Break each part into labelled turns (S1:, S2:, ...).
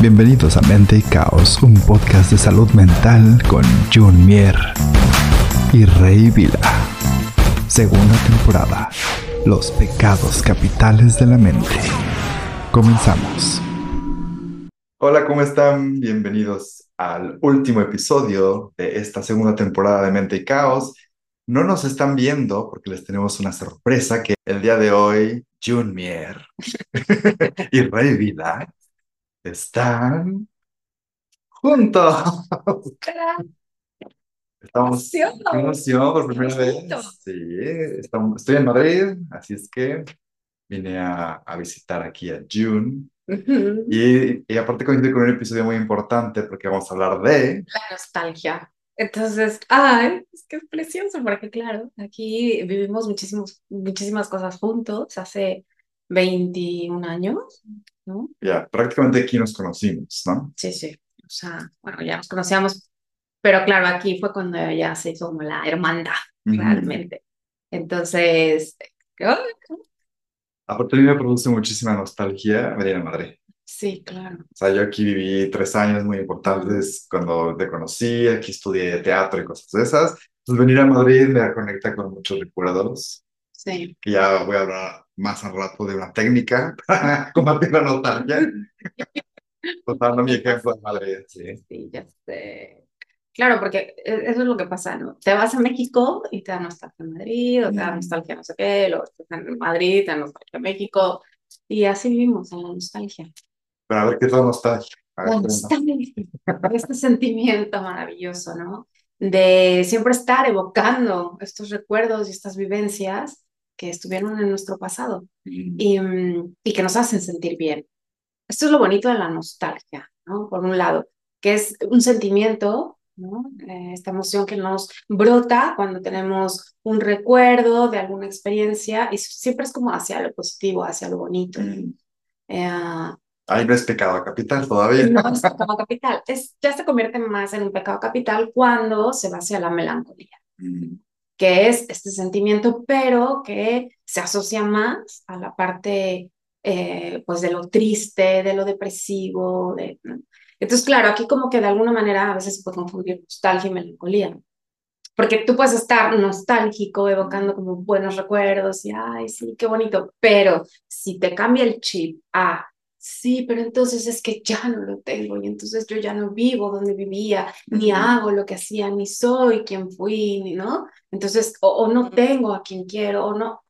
S1: Bienvenidos a Mente y Caos, un podcast de salud mental con Jun Mier y Rey Vila. Segunda temporada. Los pecados capitales de la mente. Comenzamos. Hola, ¿cómo están? Bienvenidos al último episodio de esta segunda temporada de Mente y Caos. No nos están viendo porque les tenemos una sorpresa que el día de hoy Jun Mier y Rey Vila están juntos. Estamos en emoción por primera vez. Sí, estamos, estoy en Madrid, así es que vine a, a visitar aquí a June. y, y, aparte coincide con un episodio muy importante porque vamos a hablar de...
S2: La nostalgia. Entonces, ay, es que es precioso porque claro, aquí vivimos muchísimos, muchísimas cosas juntos hace 21 años, ¿no?
S1: Ya, prácticamente aquí nos conocimos, ¿no?
S2: Sí, sí. O sea, bueno, ya nos conocíamos, pero claro, aquí fue cuando ya se hizo como la hermandad, realmente. Entonces,
S1: Aparte, a mí me produce muchísima nostalgia venir a Madrid.
S2: Sí, claro.
S1: O sea, yo aquí viví tres años muy importantes cuando te conocí, aquí estudié teatro y cosas de esas. Entonces, venir a Madrid me conecta con muchos recuerdos.
S2: Sí.
S1: Que ya voy a hablar más al rato de una técnica para combatir la nostalgia. Usando mi ejemplo de Madrid, sí.
S2: Sí, ya sé. Claro, porque e, eso es lo que pasa, ¿no? Te vas a México y te da nostalgia en Madrid, o te da nostalgia no sé qué, luego estás en Madrid, te da nostalgia México, y así vivimos en la nostalgia.
S1: Pero a ver qué es la nostalgia.
S2: La nostalgia, este sentimiento maravilloso, ¿no? De siempre estar evocando estos recuerdos y estas vivencias que estuvieron en nuestro pasado y, mm, y, que nos hacen sentir bien. Esto es lo bonito de la nostalgia, ¿no? Por un lado, que es un sentimiento, ¿no? Eh, esta emoción que nos brota cuando tenemos un recuerdo de alguna experiencia y siempre es como hacia lo positivo, hacia lo bonito.
S1: Eh, Ahí no es pecado capital todavía.
S2: No es pecado capital. Es, ya se convierte más en un pecado capital cuando se va hacia la melancolía. Mm que es este sentimiento, pero que se asocia más a la parte eh, pues de lo triste, de lo depresivo. De, Entonces, claro, aquí como que de alguna manera a veces se puede confundir nostalgia y melancolía. Porque tú puedes estar nostálgico, evocando como buenos recuerdos y, ay, sí, qué bonito, pero si te cambia el chip a sí, pero entonces es que ya no lo tengo y entonces yo ya no vivo donde vivía, ni hago lo que hacía, ni soy quien fui, ni, ¿no? Entonces, o, no tengo a quien quiero, o no.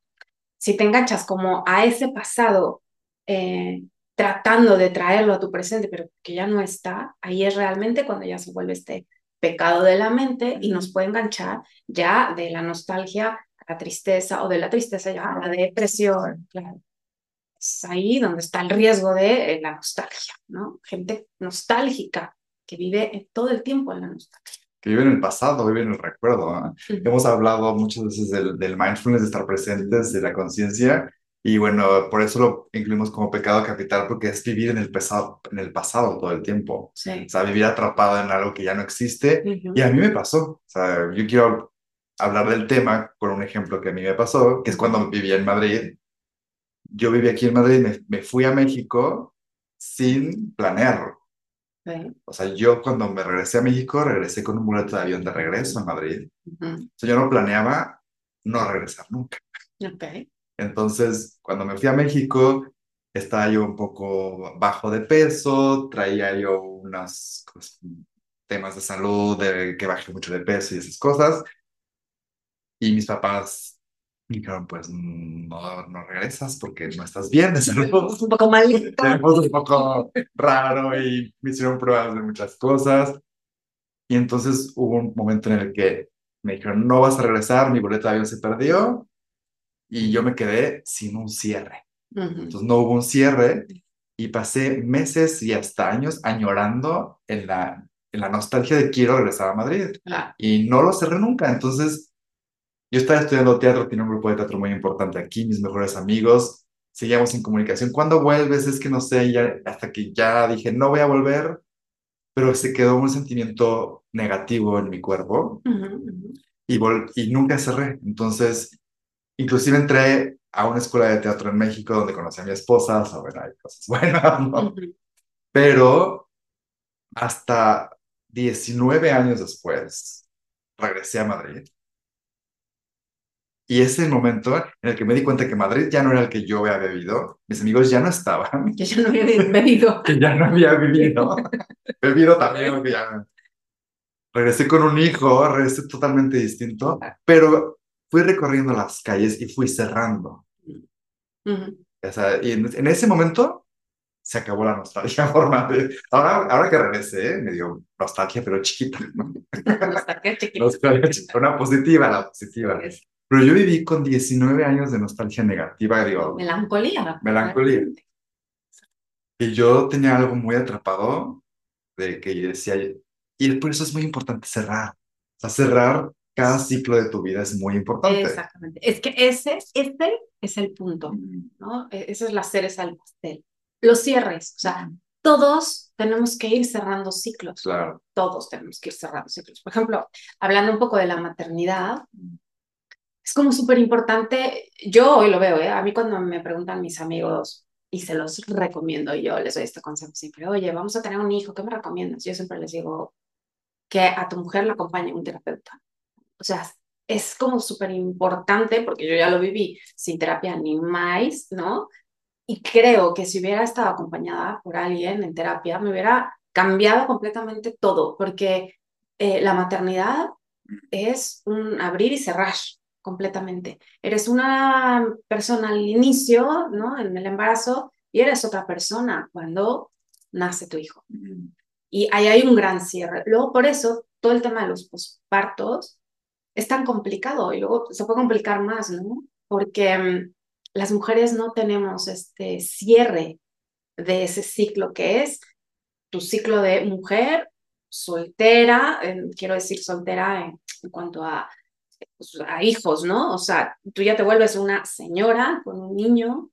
S2: Si te enganchas como a ese pasado, eh, tratando de traerlo a tu presente, pero que ya no está, ahí es realmente cuando ya se vuelve este pecado de la mente y nos puede enganchar ya de la nostalgia a la tristeza o de la tristeza ya a la depresión, claro es ahí donde está el riesgo de eh, la nostalgia, ¿no? Gente nostálgica que vive todo el tiempo en la nostalgia.
S1: Que vive en el pasado, vive en el recuerdo. Hemos hablado muchas veces del, del mindfulness, de estar presentes, de la conciencia, y bueno, por eso lo incluimos como pecado capital, porque es vivir en el, pasado, en el pasado todo el tiempo.
S2: Sí.
S1: O sea, vivir atrapado en algo que ya no existe. Y a mí me pasó. O sea, yo quiero hablar del tema con un ejemplo que a mí me pasó, que es cuando vivía en Madrid yo viví aquí en Madrid, me, me fui a México sin planearlo. O sea, yo cuando me regresé a México, regresé con un boleto de avión de regreso a Madrid. O sea, yo no planeaba no regresar nunca.
S2: Okay.
S1: Entonces, cuando me fui a México, estaba yo un poco bajo de peso, traía yo unos pues, temas de salud, de que bajé mucho de peso y esas cosas. Y mis papás y dijeron, pues no, no regresas porque no estás bien salud.
S2: un poco mal.
S1: un poco raro y me hicieron pruebas de muchas cosas. Y entonces hubo un momento en el que me dijeron, no vas a regresar, mi boleto de avión se perdió y yo me quedé sin un cierre. Entonces no hubo un cierre y pasé meses y hasta años añorando en la, en la nostalgia de quiero regresar a Madrid. Y no lo cerré nunca. Entonces yo estaba estudiando teatro, tiene un grupo de teatro muy importante aquí, mis mejores amigos, seguíamos en comunicación. ¿Cuándo vuelves? Es que no sé, ya, hasta que ya dije, no voy a volver, pero se quedó un sentimiento negativo en mi cuerpo Y, y nunca cerré. Entonces, inclusive entré a una escuela de teatro en México donde conocí a mi esposa, bueno, hay cosas buenas, ¿no? Pero hasta 19 años después, regresé a Madrid. Y ese momento en el que me di cuenta que Madrid ya no era el que yo había vivido, mis amigos ya no estaban.
S2: Que ya no había bebido.
S1: que ya no había vivido. Bebido también, que ya Regresé con un hijo, regresé totalmente distinto, pero fui recorriendo las calles y fui cerrando. o sea, y en, ese momento se acabó la nostalgia formal. Ahora, ahora que regresé, me dio nostalgia, pero chiquita. Nostalgia chiquita. Una positiva, la positiva. Pero yo viví con 19 años de nostalgia negativa, digo.
S2: Melancolía.
S1: Melancolía. Y yo tenía algo muy atrapado de que decía, y por eso es muy importante cerrar. O sea, cerrar cada ciclo de tu vida es muy importante.
S2: Exactamente. Es que ese, este es el punto, ¿no? E, esa es la cereza del pastel. Los cierres, o sea, todos tenemos que ir cerrando ciclos.
S1: Claro.
S2: Todos tenemos que ir cerrando ciclos. Por ejemplo, hablando un poco de la maternidad, es como súper importante, yo hoy lo veo, ¿eh? a mí cuando me preguntan mis amigos, y se los recomiendo, yo les doy este consejo siempre, oye, vamos a tener un hijo, ¿qué me recomiendas? Yo siempre les digo que a tu mujer la acompañe un terapeuta. O sea, es como súper importante, porque yo ya lo viví sin terapia ni más, ¿no? Y creo que si hubiera estado acompañada por alguien en terapia, me hubiera cambiado completamente todo, porque eh, la maternidad es un abrir y cerrar completamente. Eres una persona al inicio, ¿no? En el embarazo, y eres otra persona cuando nace tu hijo. Y ahí hay un gran cierre. Luego, por eso, todo el tema de los pospartos es tan complicado y luego se puede complicar más, ¿no? Porque mm, las mujeres no tenemos este cierre de ese ciclo que es tu ciclo de mujer soltera, quiero decir soltera en, en cuanto a pues, a hijos, ¿no? O sea, tú ya te vuelves una señora con un niño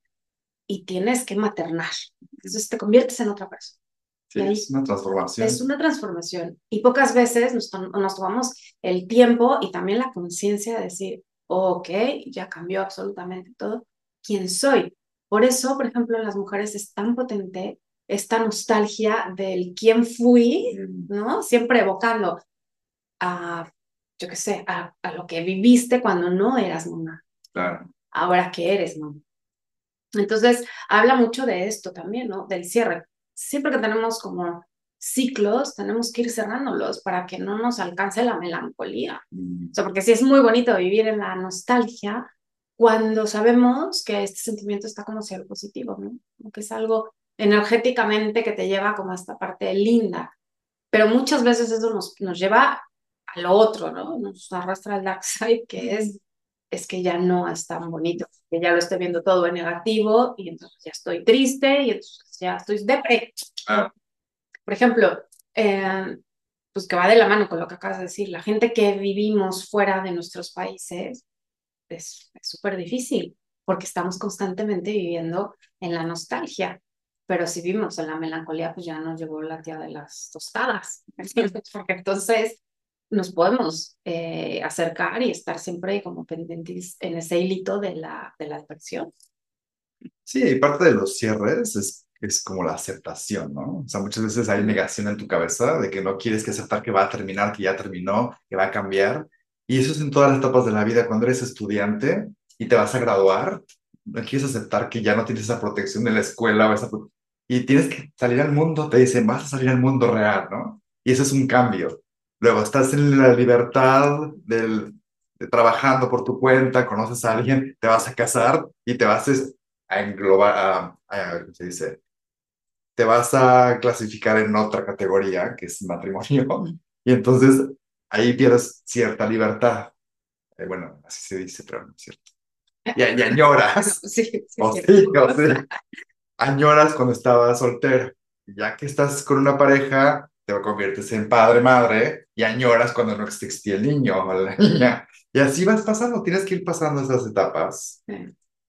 S2: y tienes que maternar. Entonces te conviertes en otra persona.
S1: Sí, es una transformación.
S2: Es una transformación. Y pocas veces nos, nos tomamos el tiempo y también la conciencia de decir, ok, ya cambió absolutamente todo. ¿Quién soy? Por eso, por ejemplo, en las mujeres es tan potente esta nostalgia del quién fui, mm. ¿no? Siempre evocando a yo qué sé, a, a, lo que viviste cuando no eras mamá.
S1: Claro.
S2: Ahora que eres mamá. Entonces, habla mucho de esto también, ¿no? Del cierre. Siempre que tenemos como ciclos, tenemos que ir cerrándolos para que no nos alcance la melancolía. Mm. O sea, porque sí es muy bonito vivir en la nostalgia cuando sabemos que este sentimiento está como algo positivo, ¿no? Como que es algo energéticamente que te lleva como a esta parte linda. Pero muchas veces eso nos, nos lleva a lo otro, ¿no? Nos arrastra al dark side, que es, es que ya no es tan bonito, que ya lo estoy viendo todo en negativo y entonces ya estoy triste y entonces ya estoy depre. Ah. Por ejemplo, eh, pues que va de la mano con lo que acabas de decir, la gente que vivimos fuera de nuestros países es súper difícil porque estamos constantemente viviendo en la nostalgia. Pero si vivimos en la melancolía, pues ya nos llevó la tía de las tostadas. Porque entonces nos podemos eh, acercar y estar siempre como pendientes en ese hilito de la, de la depresión.
S1: Sí, y parte de los cierres es, es como la aceptación, ¿no? O sea, muchas veces hay negación en tu cabeza de que no quieres que aceptar que va a terminar, que ya terminó, que va a cambiar. Y eso es en todas las etapas de la vida. Cuando eres estudiante y te vas a graduar, no quieres aceptar que ya no tienes esa protección de la escuela o esa... y tienes que salir al mundo, te dicen, vas a salir al mundo real, ¿no? Y eso es un cambio. Luego estás en la libertad del, de trabajando por tu cuenta, conoces a alguien, te vas a casar y te vas a englobar, a, ¿cómo se dice? Te vas a clasificar en otra categoría, que es matrimonio, y entonces ahí pierdes cierta libertad. Eh, bueno, así se dice, pero no es cierto. Y, añoras.
S2: Sí, sí,
S1: o sí, o sí. Añoras cuando estabas soltero. Ya que estás con una pareja, te conviertes en padre, madre, y añoras cuando no existía el niño o la niña. Y así vas pasando, tienes que ir pasando esas etapas.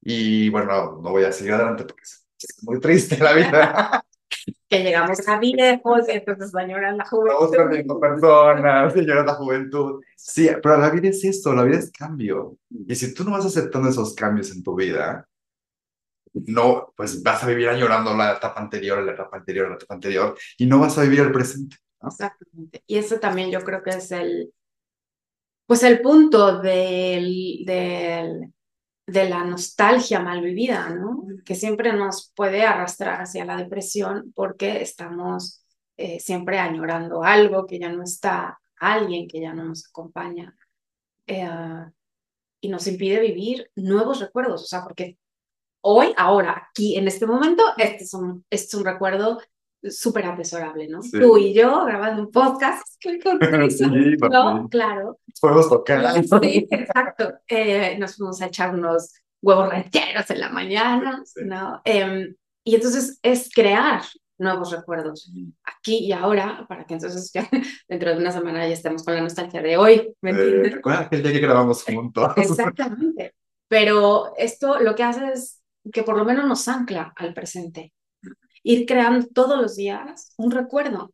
S1: Y bueno, no voy a seguir adelante porque es, muy triste la vida.
S2: que llegamos a viejos y entonces añoras la juventud. Estamos
S1: perdiendo personas, añoras la juventud. Sí, pero la vida es esto, la vida es cambio. Y si tú no vas aceptando esos cambios en tu vida, no, pues vas a vivir añorando la etapa anterior, la etapa anterior, la etapa anterior, y no vas a vivir el presente.
S2: Exactamente. Y eso también yo creo que es el, pues el punto del, del, de la nostalgia mal vivida, ¿no? Que siempre nos puede arrastrar hacia la depresión porque estamos eh, siempre añorando algo que ya no está, alguien que ya no nos acompaña. Eh, y nos impide vivir nuevos recuerdos, o sea, porque hoy, ahora, aquí, en este momento, este es un, este es un recuerdo súper atesorable, ¿no? Tú y yo grabando un podcast, sí, ¿no? Claro.
S1: Podemos tocar.
S2: Sí, exacto. Eh, nos fuimos a echar unos huevos rancheros en la mañana, ¿no? Eh, y entonces es crear nuevos recuerdos aquí y ahora, para que entonces ya dentro de una semana ya estemos con la nostalgia de hoy. ¿me
S1: eh, Recuerda aquel día que grabamos juntos.
S2: Exactamente. Pero esto lo que hace es que por lo menos nos ancla al presente. Ir creando todos los días un recuerdo.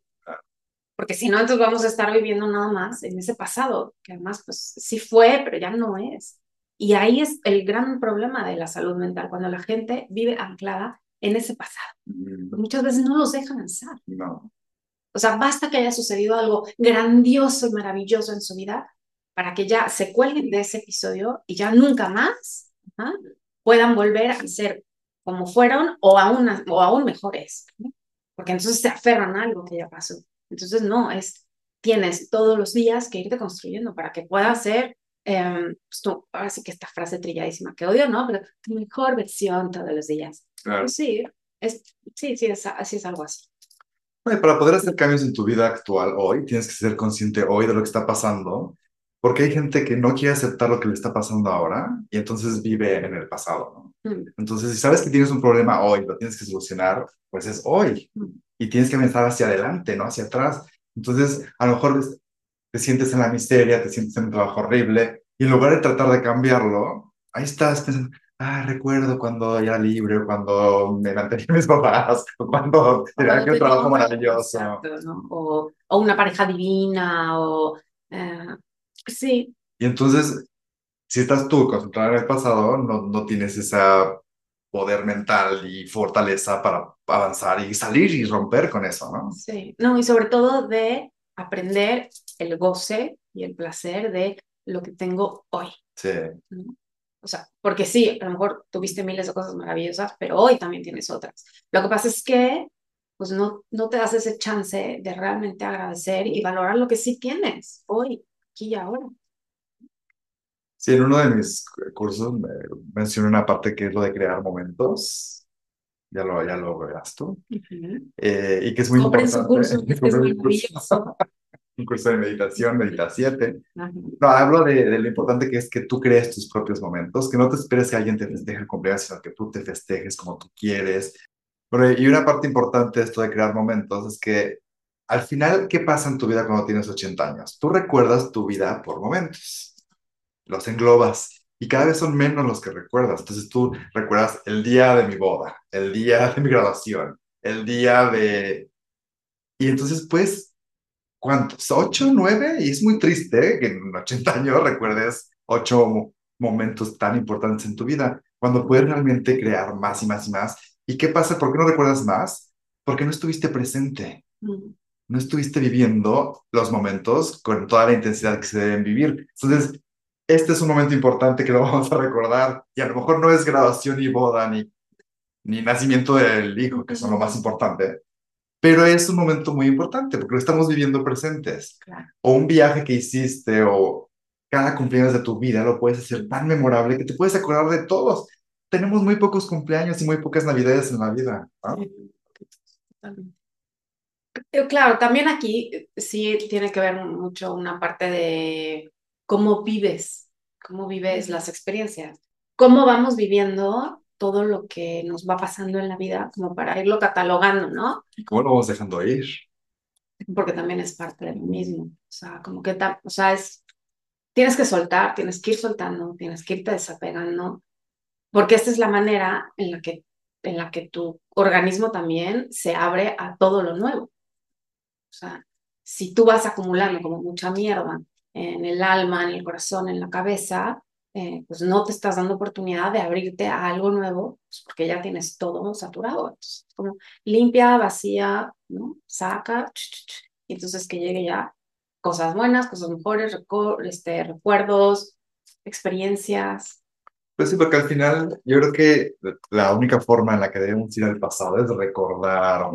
S2: Porque si no, entonces vamos a estar viviendo nada más en ese pasado, que además, pues sí fue, pero ya no es. Y ahí es el gran problema de la salud mental, cuando la gente vive anclada en ese pasado. Mm. Muchas veces no los dejan avanzar.
S1: No.
S2: O sea, basta que haya sucedido algo grandioso y maravilloso en su vida para que ya se cuelguen de ese episodio y ya nunca más puedan volver a ser como fueron o aún, o aún mejores. Porque entonces se aferran a algo que ya pasó. Entonces, no, es, tienes todos los días que irte construyendo para que puedas ser, eh, pues tú, ahora sí que esta frase trilladísima que odio, ¿no? Pero tu mejor versión todos los días. Pues sí, es, sí, sí, es, así es algo así.
S1: para poder hacer cambios en tu vida actual hoy, tienes que ser consciente hoy de lo que está pasando, porque hay gente que no quiere aceptar lo que le está pasando ahora y entonces vive en el pasado. ¿no? Mm. Entonces, si sabes que tienes un problema hoy, lo tienes que solucionar, pues es hoy. Mm. Y tienes que pensar hacia adelante, no hacia atrás. Entonces, a lo mejor te sientes en la miseria, te sientes en un trabajo horrible, y en lugar de tratar de cambiarlo, ahí estás pensando, ah, recuerdo cuando era libre, cuando me mantenía mis papás, o cuando tenía aquel trabajo maravilloso.
S2: o, o, una pareja divina, o... Eh, sí.
S1: Y entonces, si estás tú concentrado en el pasado, no, no tienes ese poder mental y fortaleza para avanzar y salir y romper con eso, ¿no?
S2: Sí, no, y sobre todo de aprender el goce y el placer de lo que tengo hoy.
S1: Sí.
S2: O sea, porque sí, a lo mejor tuviste miles de cosas maravillosas, pero hoy también tienes otras. Lo que pasa es que pues no, no te das ese chance de realmente agradecer y valorar lo que sí tienes hoy, aquí y ahora.
S1: Sí, en uno de mis cursos me mencioné una parte que es lo de crear momentos. Ya lo, ya lo verás tú. Eh, y que es muy importante. Su curso, es maravilloso un curso de meditación, Medita 7. No, hablo de, de, lo importante que es que tú crees tus propios momentos, que no te esperes que alguien te festeje el cumpleaños, sino que tú te festejes como tú quieres. Pero, y una parte importante de esto de crear momentos es que al final, ¿qué pasa en tu vida cuando tienes 80 años? Tú recuerdas tu vida por momentos, los englobas y cada vez son menos los que recuerdas. Entonces tú recuerdas el día de mi boda, el día de mi graduación, el día de... Y entonces, pues, ¿cuántos? ¿Ocho, nueve? Y es muy triste que en 80 años recuerdes ocho momentos tan importantes en tu vida, cuando puedes realmente crear más y más y más. ¿Y qué pasa? ¿Por qué no recuerdas más? Porque no estuviste presente. Mm. No estuviste viviendo los momentos con toda la intensidad que se deben vivir. Entonces, este es un momento importante que lo vamos a recordar. Y a lo mejor no es graduación ni boda ni, ni nacimiento del hijo, que son lo más importante, pero es un momento muy importante porque lo estamos viviendo presentes. O un viaje que hiciste o cada cumpleaños de tu vida lo puedes hacer tan memorable que te puedes acordar de todos. Tenemos muy pocos cumpleaños y muy pocas navidades en la vida.
S2: Eh, claro, también aquí eh, sí tiene que ver mucho una parte de cómo vives, cómo vives las experiencias, cómo vamos viviendo todo lo que nos va pasando en la vida, como para irlo catalogando, ¿no?
S1: ¿Y cómo lo vamos dejando ir?
S2: Porque también es parte de lo mismo. O sea, como que, o sea, es, tienes que soltar, tienes que ir soltando, tienes que irte desapegando, porque esta es la manera en la que, en la que tu organismo también se abre a todo lo nuevo. O sea, si tú vas acumulando como mucha mierda en el alma, en el corazón, en la cabeza, eh, pues no te estás dando oportunidad de abrirte a algo nuevo, pues porque ya tienes todo saturado. Entonces, como limpia, vacía, ¿no? Saca, y entonces que llegue ya cosas buenas, cosas mejores, este, recuerdos, experiencias.
S1: Pues sí, porque al final yo creo que la única forma en la que debemos ir al pasado es recordar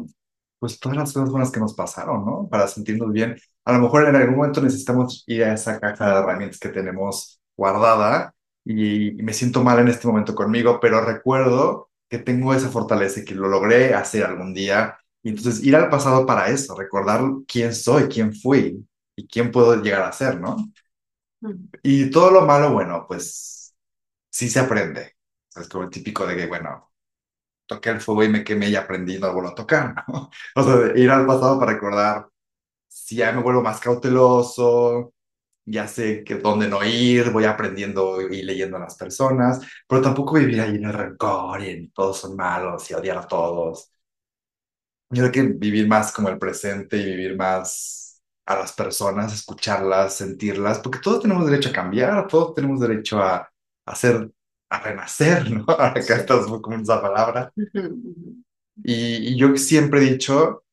S1: pues todas las cosas buenas que nos pasaron, ¿no? Para sentirnos bien. A lo mejor en algún momento necesitamos ir a esa caja de herramientas que tenemos guardada y, me siento mal en este momento conmigo, pero recuerdo que tengo esa fortaleza y que lo logré hacer algún día. Y entonces ir al pasado para eso, recordar quién soy, quién fui y quién puedo llegar a ser, ¿no? Y todo lo malo, bueno, pues sí se aprende. Es como el típico de que, bueno, toqué el fuego y me quemé y aprendí no vuelvo a tocar, ¿no? O sea, ir al pasado para recordar si ya me vuelvo más cauteloso, ya sé que dónde no ir, voy aprendiendo y leyendo a las personas, pero tampoco vivir ahí en el rencor y en todos son malos y odiar a todos. Yo creo que vivir más como el presente y vivir más a las personas, escucharlas, sentirlas, porque todos tenemos derecho a cambiar, todos tenemos derecho a, hacer, a renacer, ¿no? Ahora que estás común esa palabra. Y, y yo siempre he dicho,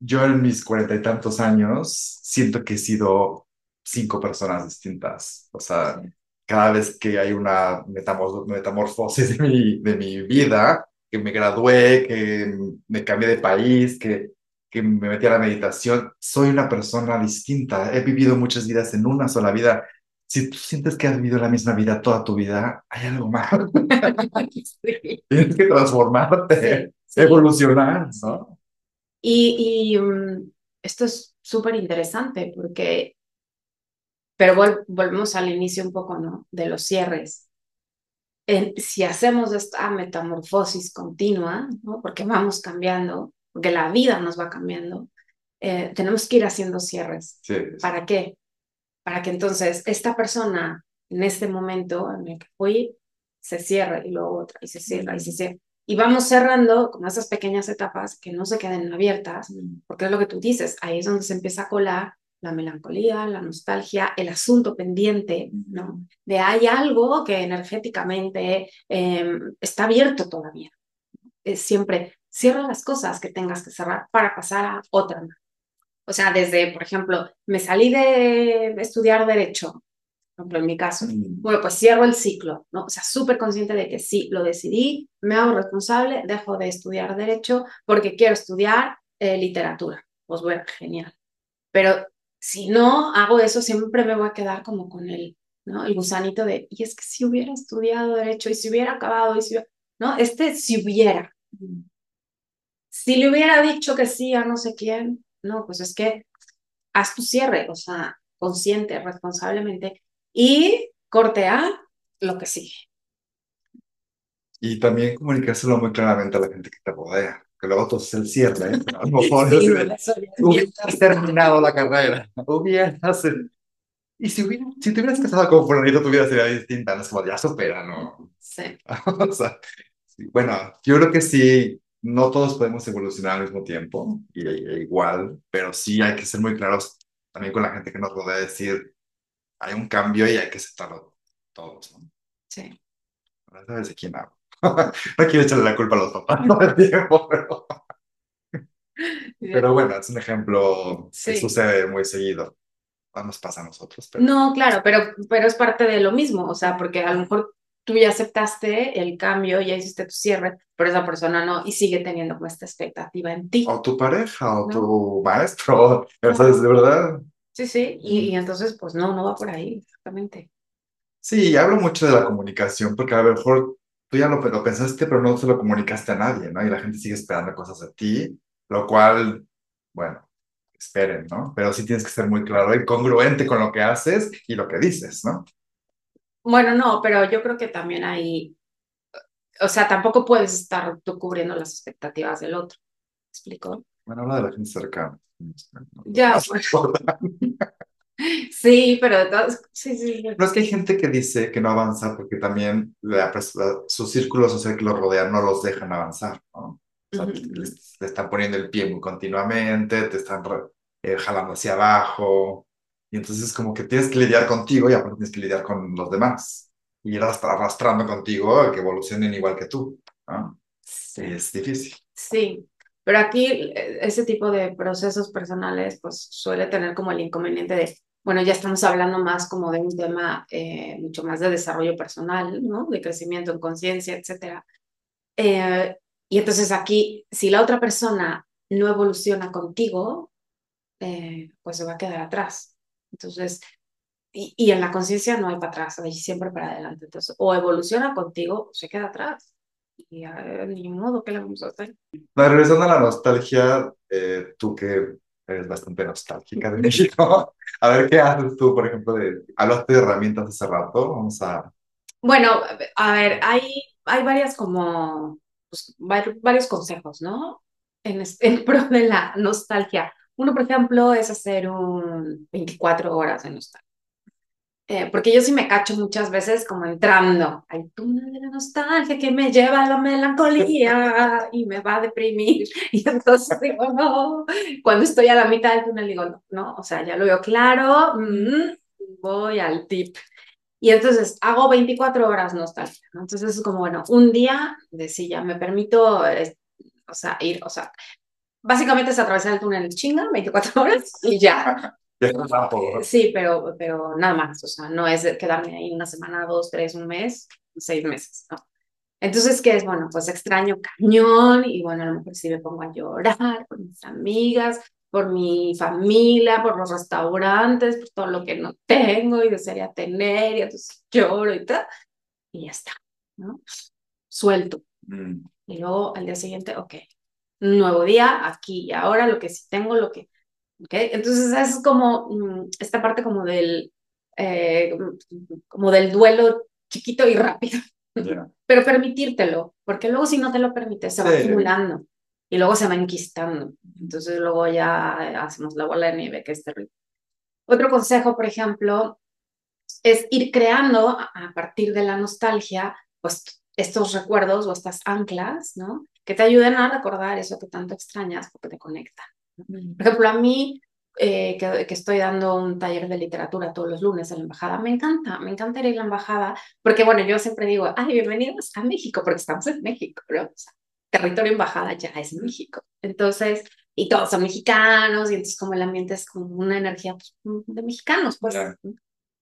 S1: yo en mis cuarenta y tantos años siento que he sido cinco personas distintas. O sea, cada vez que hay una metamorfosis de mi, de mi vida, que me gradué, que me cambié de país, que, que me metí a la meditación, soy una persona distinta. He vivido muchas vidas en una sola vida. Si tú sientes que has vivido la misma vida toda tu vida, hay algo más. Tienes que transformarte, evolucionar, ¿no?
S2: Y, y um, esto es súper interesante porque pero volvemos al inicio un poco, ¿no? De los cierres. si hacemos esta metamorfosis continua, ¿no? Porque vamos cambiando, porque la vida nos va cambiando, eh, tenemos que ir haciendo cierres. ¿Para qué? Para que entonces esta persona en este momento en el que fui se cierre y luego otra y se cierra y se cierra. Y vamos cerrando con esas pequeñas etapas que no se queden abiertas, porque es lo que tú dices, ahí es donde se empieza a colar la melancolía, la nostalgia, el asunto pendiente, ¿no? De hay algo que energéticamente em, está abierto todavía. Es siempre cierra las cosas que tengas que cerrar para pasar a otra. O sea, desde, por ejemplo, me salí de estudiar derecho, por ejemplo, en mi caso, mm. bueno, pues cierro el ciclo, ¿no? O sea, súper consciente de que sí, lo decidí, me hago responsable, dejo de estudiar derecho porque quiero estudiar eh, literatura. Pues bueno, genial. Pero si no hago eso, siempre me voy a quedar como con el, ¿no? El gusanito de, y es que si hubiera estudiado derecho y si hubiera acabado, y si ¿no? Este si hubiera. Si le hubiera dicho que sí a no sé quién, no, pues es que haz tu cierre, o sea, consciente, responsablemente, y cortea lo que sigue.
S1: Y también comunicárselo muy claramente a la gente que te rodea que luego todo es el cierre, ¿eh? a lo mejor hubieras terminado la carrera, hubieras... Y si, hubiera, si te hubieras casado con fulanito, tu vida sería distinta, no es como, ya supera, ¿no?
S2: Sí.
S1: o sea, bueno, yo creo que sí, no todos podemos evolucionar al mismo tiempo, y, e igual, pero sí hay que ser muy claros también con la gente que nos rodea, decir, hay un cambio y hay que aceptarlo todos, ¿no?
S2: Sí.
S1: Ahora sabes de quién hablo. no quiero echarle la culpa a los papás todo el tiempo, pero... pero bueno, es un ejemplo que sucede muy seguido. No nos pasa a nosotros. Pero...
S2: No, claro, pero, pero es parte de lo mismo, o sea, porque a lo mejor tú ya aceptaste el cambio, ya hiciste tu cierre, pero esa persona no, y sigue teniendo como esta expectativa en ti.
S1: O tu pareja, o tu maestro, ¿sabes? De verdad.
S2: Sí, sí, y, y, entonces, pues no, no va por ahí, exactamente.
S1: Sí, hablo mucho de la comunicación, porque a lo mejor tú ya lo, lo, pensaste, pero no se lo comunicaste a nadie, ¿no? Y la gente sigue esperando cosas de ti, lo cual, bueno, esperen, ¿no? Pero sí tienes que ser muy claro y congruente con lo que haces y lo que dices, ¿no?
S2: Bueno, no, pero yo creo que también hay, o sea, tampoco puedes estar tú cubriendo las expectativas del otro. ¿Me explico?
S1: Bueno, habla de la gente cercana.
S2: Ya, Sí, pero sí, sí.
S1: Pero es que hay gente que dice que no avanza porque también la, su círculo social que los rodea no los dejan avanzar, ¿no? O sea, le, están poniendo el pie muy continuamente, te están eh, jalando hacia abajo, y entonces como que tienes que lidiar contigo y aparte tienes que lidiar con los demás. y ir arrastrando contigo a que evolucionen igual que tú. Sí. Y es difícil.
S2: Sí, pero aquí eh, ese tipo de procesos personales pues suele tener como el inconveniente de, bueno, ya estamos hablando más como de un tema eh, mucho más de desarrollo personal, ¿no? De crecimiento en conciencia, etcétera. Eh, y entonces aquí, si la otra persona no evoluciona contigo, pues se va a quedar atrás. Entonces, y, y en la conciencia no hay para atrás, hay siempre para adelante. Entonces, o evoluciona contigo o se queda atrás y ni modo, ¿qué le vamos a hacer?
S1: regresando a la nostalgia, eh, tú que eres bastante nostálgica de México, a ver qué haces tú, por ejemplo, de, hablaste de herramientas hace rato, vamos a...
S2: Bueno, a ver, hay, hay varias como, pues, varios consejos, ¿no? En, en pro de la nostalgia. Uno, por ejemplo, es hacer un 24 horas de nostalgia. Eh, porque yo sí me cacho muchas veces como entrando al túnel de la nostalgia que me lleva a la melancolía y me va a deprimir. Y entonces digo, no, cuando estoy a la mitad del túnel digo, no, no o sea, ya lo veo claro, mm, voy al tip. Y entonces hago 24 horas nostalgia, ¿no? Entonces es como, bueno, un día de si ya me permito, o sea, ir, o sea, básicamente es atravesar el túnel chinga, 24 horas y ya. Sí, pero, pero nada más, o sea, no es quedarme ahí una semana, dos, tres, un mes, seis meses, ¿no? Entonces, ¿qué es? Bueno, pues extraño cañón y bueno, a lo mejor sí me pongo a llorar por mis amigas, por mi familia, por los restaurantes, por todo lo que no tengo y desearía tener y entonces lloro y tal, y ya está, ¿no? Suelto. Mm. Y luego al día siguiente, ok, nuevo día, aquí y ahora, lo que sí tengo, lo que ¿okay? Entonces es como mm, esta parte como del, eh, como del duelo chiquito y rápido. Pero permitírtelo, porque luego si no te lo permites se va acumulando y luego se va enquistando. Entonces luego ya hacemos la bola de nieve, que es terrible. Otro consejo, por ejemplo, es ir creando a partir de la nostalgia, pues estos recuerdos o estas anclas, ¿no? Que te ayuden a recordar eso que tanto extrañas porque te conectan. Por ejemplo, a mí, eh, que, que, estoy dando un taller de literatura todos los lunes en la embajada, me encanta, me encanta ir a la embajada, porque bueno, yo siempre digo, ay, bienvenidos a México, porque estamos en México, pero territorio embajada ya es México. Entonces, y todos son mexicanos, y entonces como el ambiente es como una energía pues, de mexicanos, pues,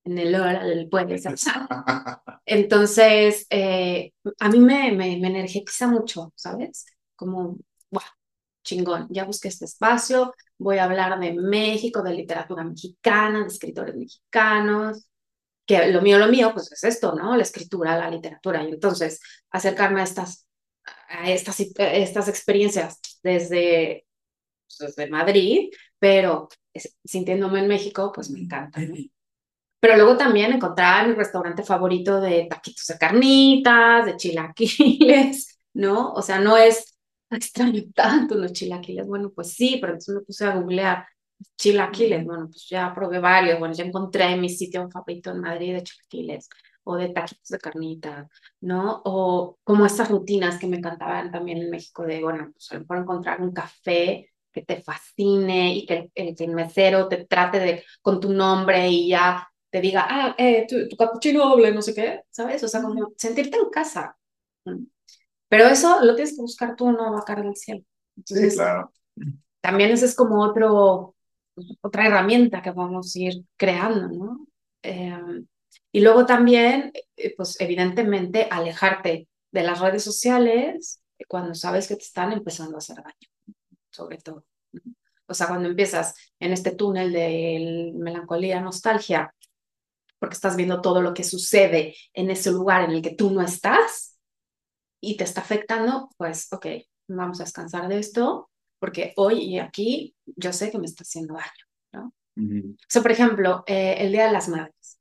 S2: en el hora del pueblo. Entonces, eh, a mí me, me, me energiza mucho, ¿sabes? Como, wow, chingón, ya busqué este espacio, voy a hablar de México, de literatura mexicana, de escritores mexicanos, que lo mío, lo mío, pues es esto, ¿no? La escritura, la literatura. Y entonces, acercarme a estas, a estas, estas experiencias desde, pues, desde Madrid, pero sintiéndome en México, pues me encanta. Pero luego también encontrar mi restaurante favorito de taquitos de carnitas, de chilaquiles, ¿no? O sea, no es extraño tanto los chilaquiles. Bueno, pues sí, pero entonces me puse a googlear chilaquiles. Bueno, pues ya probé varios. Bueno, ya encontré mi sitio favorito en Madrid de chilaquiles o de taquitos de carnita, ¿no? O como estas rutinas que me encantaban también en México de, bueno, pues a lo mejor encontrar un café que te fascine y que el, el, mesero te trate de con tu nombre y ya te diga, ah, eh, tu, tu capuchino doble, no sé qué, ¿sabes? O sea, como sentirte en casa. Pero eso lo tienes que buscar tú, no va a caer del cielo.
S1: sí, claro.
S2: También esa es como otro, otra herramienta que vamos a ir creando, ¿no? Em, y luego también, eh, pues evidentemente, alejarte de las redes sociales cuando sabes que te están empezando a hacer daño, sobre todo. O sea, cuando empiezas en este túnel de melancolía, nostalgia, porque estás viendo todo lo que sucede en ese lugar en el que tú no estás, y te está afectando, pues, ok, vamos a descansar de esto, porque hoy y aquí yo sé que me está haciendo daño, ¿no? O sea, por ejemplo, eh, el Día de las Madres,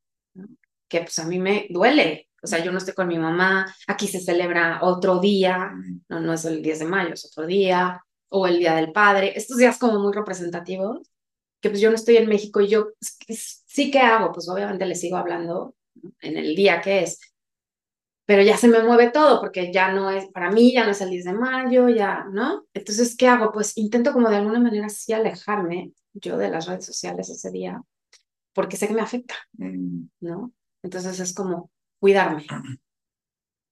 S2: que pues a mí me duele, o sea, yo no estoy con mi mamá, aquí se celebra otro día, no, no es el 10 de mayo, es otro día, o el Día del Padre, estos días como muy representativos, que pues yo no estoy en México y yo sí que hago, pues obviamente le sigo hablando en el día que es, pero ya se me mueve todo porque ya no es, para mí ya no es el 10 de mayo, ya, ¿no? Entonces, ¿qué hago? Pues intento como de alguna manera sí alejarme yo de las redes sociales ese día, porque sé que me afecta, mm. ¿no? Entonces es como, cuidarme.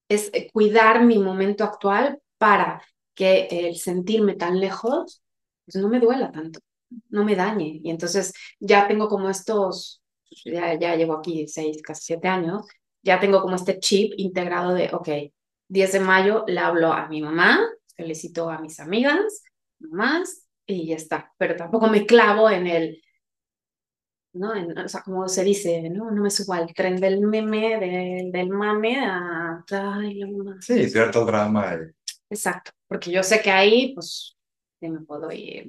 S2: Es eh, cuidar mi momento actual para que el sentirme tan lejos pues no me duela tanto, no me dañe. Y entonces ya tengo como estos, ya, ya llevo aquí seis, casi siete años, ya tengo como este chip integrado de, ok, 10 de mayo le hablo a mi mamá, felicito a mis amigas, mamás, y ya está. Pero tampoco me clavo en el, ¿no? o sea, como se dice, ¿no? No me subo al tren del meme, del, del mame a... Ay,
S1: Sí, cierto drama.
S2: Exacto, porque yo sé que ahí, pues, sí me puedo ir.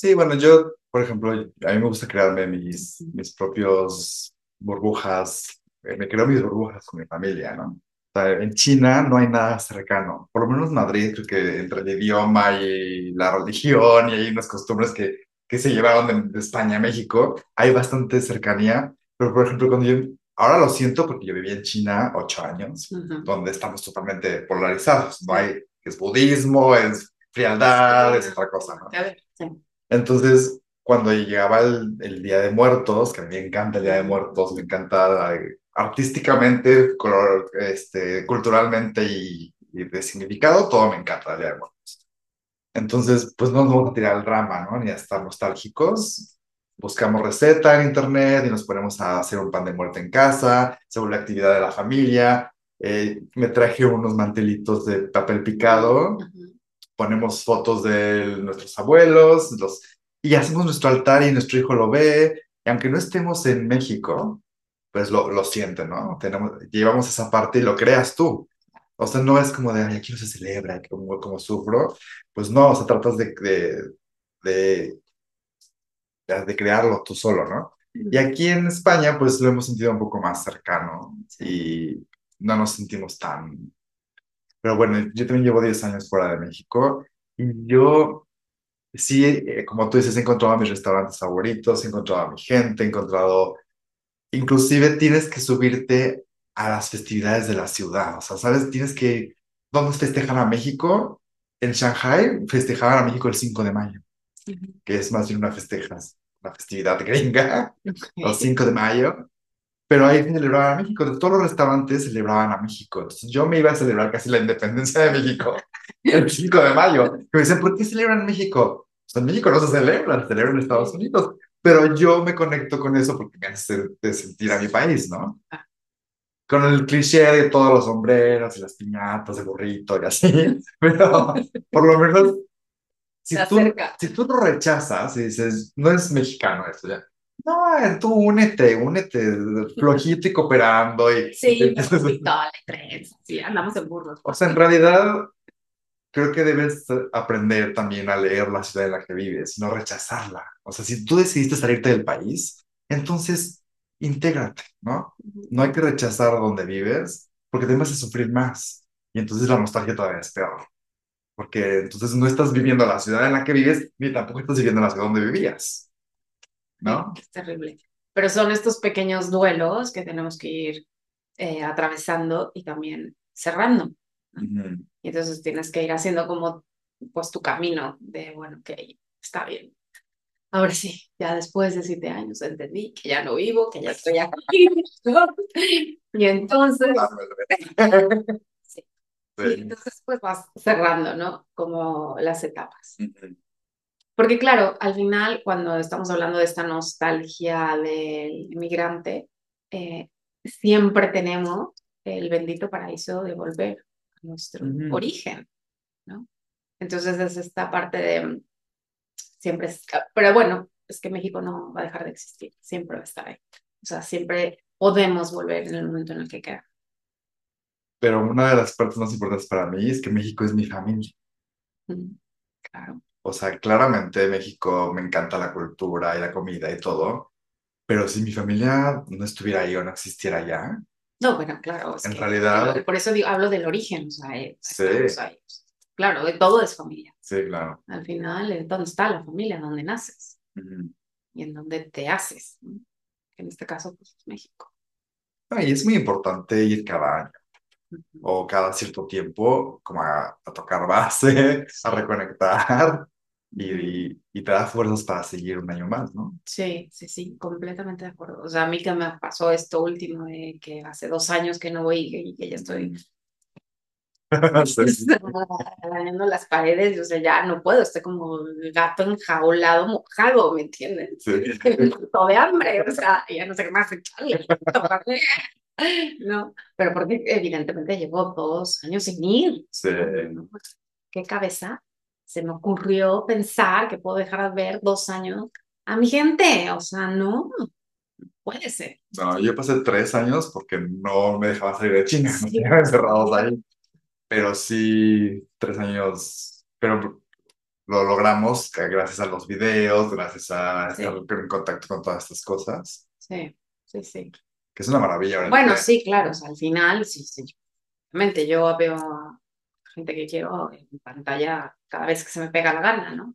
S1: Sí, bueno, yo, por ejemplo, a mí me gusta crearme mis, mis propios burbujas, eh, me creo mis burbujas con mi familia, ¿no? O sea, en China no hay nada cercano, por lo menos en Madrid, creo que entre el idioma y la religión y hay unas costumbres que que se llevaron de, España a México, hay bastante cercanía, pero por ejemplo, cuando yo, ahora lo siento porque yo viví en China ocho años, donde estamos totalmente polarizados, no hay, es budismo, es frialdad, es otra cosa, ¿no? Entonces, cuando llegaba el, el, Día de Muertos, que a mí me encanta el Día de Muertos, me encanta eh, artísticamente, color, este, culturalmente y, y de significado, todo me encanta el Día de Muertos. Entonces, pues no nos vamos a tirar el drama, ¿no? Ni a estar nostálgicos. Buscamos receta en internet y nos ponemos a hacer un pan de muerte en casa, se vuelve actividad de la familia. Eh, me traje unos mantelitos de papel picado, ponemos fotos de nuestros abuelos, los, y hacemos nuestro altar y nuestro hijo lo ve. Y aunque no estemos en México, pues lo, lo siente, ¿no? Tenemos, llevamos esa parte y lo creas tú. O sea, no es como de, ay, aquí no se celebra, como, como sufro. Pues no, o sea, tratas de, de, de, crearlo tú solo, ¿no? Y aquí en España, pues lo hemos sentido un poco más cercano y no nos sentimos tan... Pero bueno, yo también llevo 10 años fuera de México y yo sí, eh, como tú dices, he encontrado mis restaurantes favoritos, he encontrado a mi gente, he encontrado... Inclusive tienes que subirte a las festividades de la ciudad. O sea, ¿sabes? Tienes que... ¿Dónde festejan a México? En Shanghai festejaban a México el 5 de mayo, que es más bien una festeja, una festividad gringa, el 5 de mayo. Pero ahí celebraban a México, todos los restaurantes celebraban a México. Entonces yo me iba a celebrar casi la independencia de México el 5 de mayo. Y me dicen, ¿por qué celebran México? Pues en México no se celebra, se celebra en Estados Unidos. Pero yo me conecto con eso porque me hace sentir a mi país, ¿no? Con el cliché de todos los sombreros y las piñatas de burrito y así, pero por lo menos si tú, si tú lo rechazas y dices, no es mexicano esto ya, no, tú únete, únete, flojito y cooperando. Y,
S2: sí, tres, sí, andamos en burros.
S1: O sea, en realidad creo que debes aprender también a leer la ciudad en la que vives, no rechazarla. O sea, si tú decidiste salirte del país, entonces intégrate, ¿no? No hay que rechazar donde vives porque te vas a sufrir más. Y entonces la nostalgia todavía es peor. Porque entonces no estás viviendo la ciudad en la que vives, ni tampoco estás viviendo la ciudad donde vivías. ¿No?
S2: Es terrible. Pero son estos pequeños duelos que tenemos que ir eh, atravesando y también cerrando. Y entonces tienes que ir haciendo como pues tu camino de, bueno, que está bien, Ahora sí, ya después de siete años entendí que ya no vivo, que ya estoy aquí. y entonces, sí. Y entonces pues vas cerrando, ¿no? Como las etapas. Porque claro, al final, cuando estamos hablando de esta nostalgia del inmigrante, eh, siempre tenemos el bendito paraíso de volver a nuestro origen, ¿no? Entonces es esta parte de siempre es, pero bueno, es que México no va a dejar de existir, siempre va a estar ahí. O sea, siempre podemos volver en el momento en el que queda.
S1: Pero una de las partes más importantes para mí es que México es mi familia.
S2: claro.
S1: O sea, claramente México me encanta la cultura y la comida y todo, pero si mi familia no estuviera ahí o no existiera allá.
S2: No, bueno, claro.
S1: en realidad.
S2: Por eso digo, hablo del origen, o sea, eh, sí. Claro, de todo es familia.
S1: Sí, claro.
S2: Al final, es donde está la familia, donde naces y en donde te haces. En este caso, pues es México.
S1: y es muy importante ir cada año o cada cierto tiempo como a, tocar base, a reconectar. Y, y, te da fuerzas para seguir un año más, ¿no?
S2: Sí, sí, sí, completamente de acuerdo. O sea, a mí que me pasó esto último de que hace dos años que no voy y que ya estoy dañando las paredes, o sea, ya no puedo, estoy como gato enjaulado, mojado, ¿me entiendes? Sí. de hambre, o sea, ya no sé qué más echarle. no, pero porque evidentemente llevo dos años sin ir.
S1: Sí.
S2: ¿Qué cabeza? Se me ocurrió pensar que puedo dejar de ver dos años a mi gente, o sea, no, puede ser.
S1: No, yo pasé tres años porque no me dejaba salir de China, sí. me encerrados ahí pero sí, tres años, pero lo logramos gracias a los videos, gracias a estar en contacto con todas estas cosas.
S2: Sí, sí, sí.
S1: Que es una maravilla.
S2: Bueno, sí, claro, al final, sí, sí. Realmente yo veo a gente que quiero en pantalla cada vez que se me pega la gana, ¿no?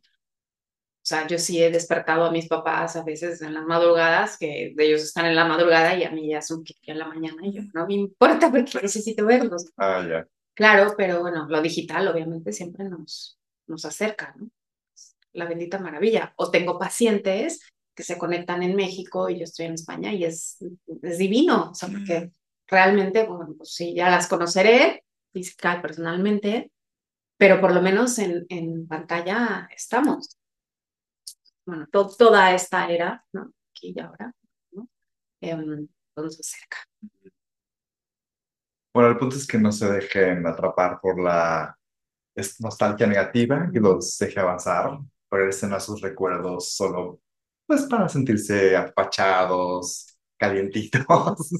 S2: O sea, yo sí he despertado a mis papás a veces en las madrugadas, que ellos están en la madrugada y a mí ya son que en la mañana y yo no me importa porque necesito verlos.
S1: Ah, ya.
S2: Claro, pero bueno, lo digital obviamente siempre nos, nos acerca, ¿no? La bendita maravilla. O tengo pacientes que se conectan en México y yo estoy en España y es, es divino, o sea, porque realmente, bueno, pues sí, ya las conoceré física personalmente, pero por lo menos en, en pantalla estamos. Bueno, toda esta era, ¿no? Aquí y ahora, ¿no? Eh, nos acerca.
S1: Bueno, el punto es que no se dejen atrapar por la nostalgia negativa y los deje avanzar, regresen a sus recuerdos solo pues para sentirse apachados, calientitos.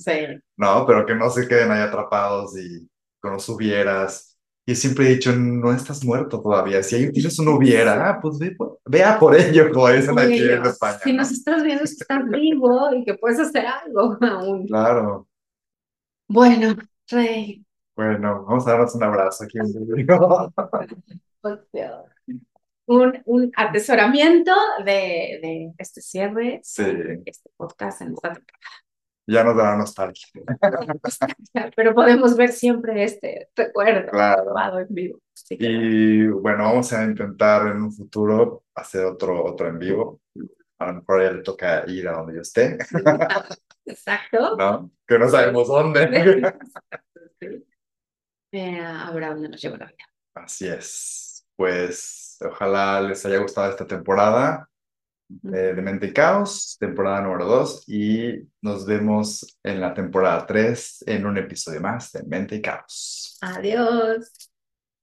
S2: Sí.
S1: No, pero que no se queden ahí atrapados y con los hubieras. Y siempre he dicho, no estás muerto todavía. Si ahí tienes un hubiera, pues ve, vea por ello, como dicen aquí en España.
S2: Si nos estás viendo, es que estás vivo y que puedes hacer algo aún.
S1: Claro.
S2: Bueno, Rey.
S1: Bueno, vamos a darnos un abrazo aquí en
S2: un, un atesoramiento de, de este cierre,
S1: sí.
S2: este podcast en esta temporada.
S1: Ya nos dará nostalgia.
S2: Pero podemos ver siempre este recuerdo
S1: claro.
S2: en vivo.
S1: y bueno, vamos a intentar en un futuro hacer otro, otro en vivo. A lo mejor ya le toca ir a donde yo esté.
S2: Exacto.
S1: ¿No? Que no sabemos dónde.
S2: Eh, habrá donde nos lleva la vida.
S1: Así es. Pues ojalá les haya gustado esta temporada eh, de Mente y Caos, temporada número 2, y nos vemos en la temporada 3 en un episodio más de Mente y Caos.
S2: Adiós.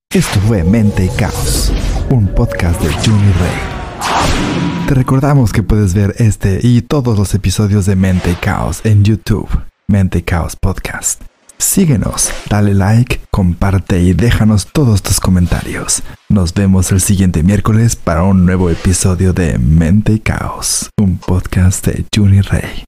S3: Esto fue Mente y Caos, un podcast de Juni Rey. Te recordamos que puedes ver este y todos los episodios de Mente y Caos en YouTube, Mente y Caos Podcast. Síguenos, dale like, comparte y déjanos todos tus comentarios. Nos vemos el siguiente miércoles para un nuevo episodio de Mente y Caos, un podcast de Juni Rey.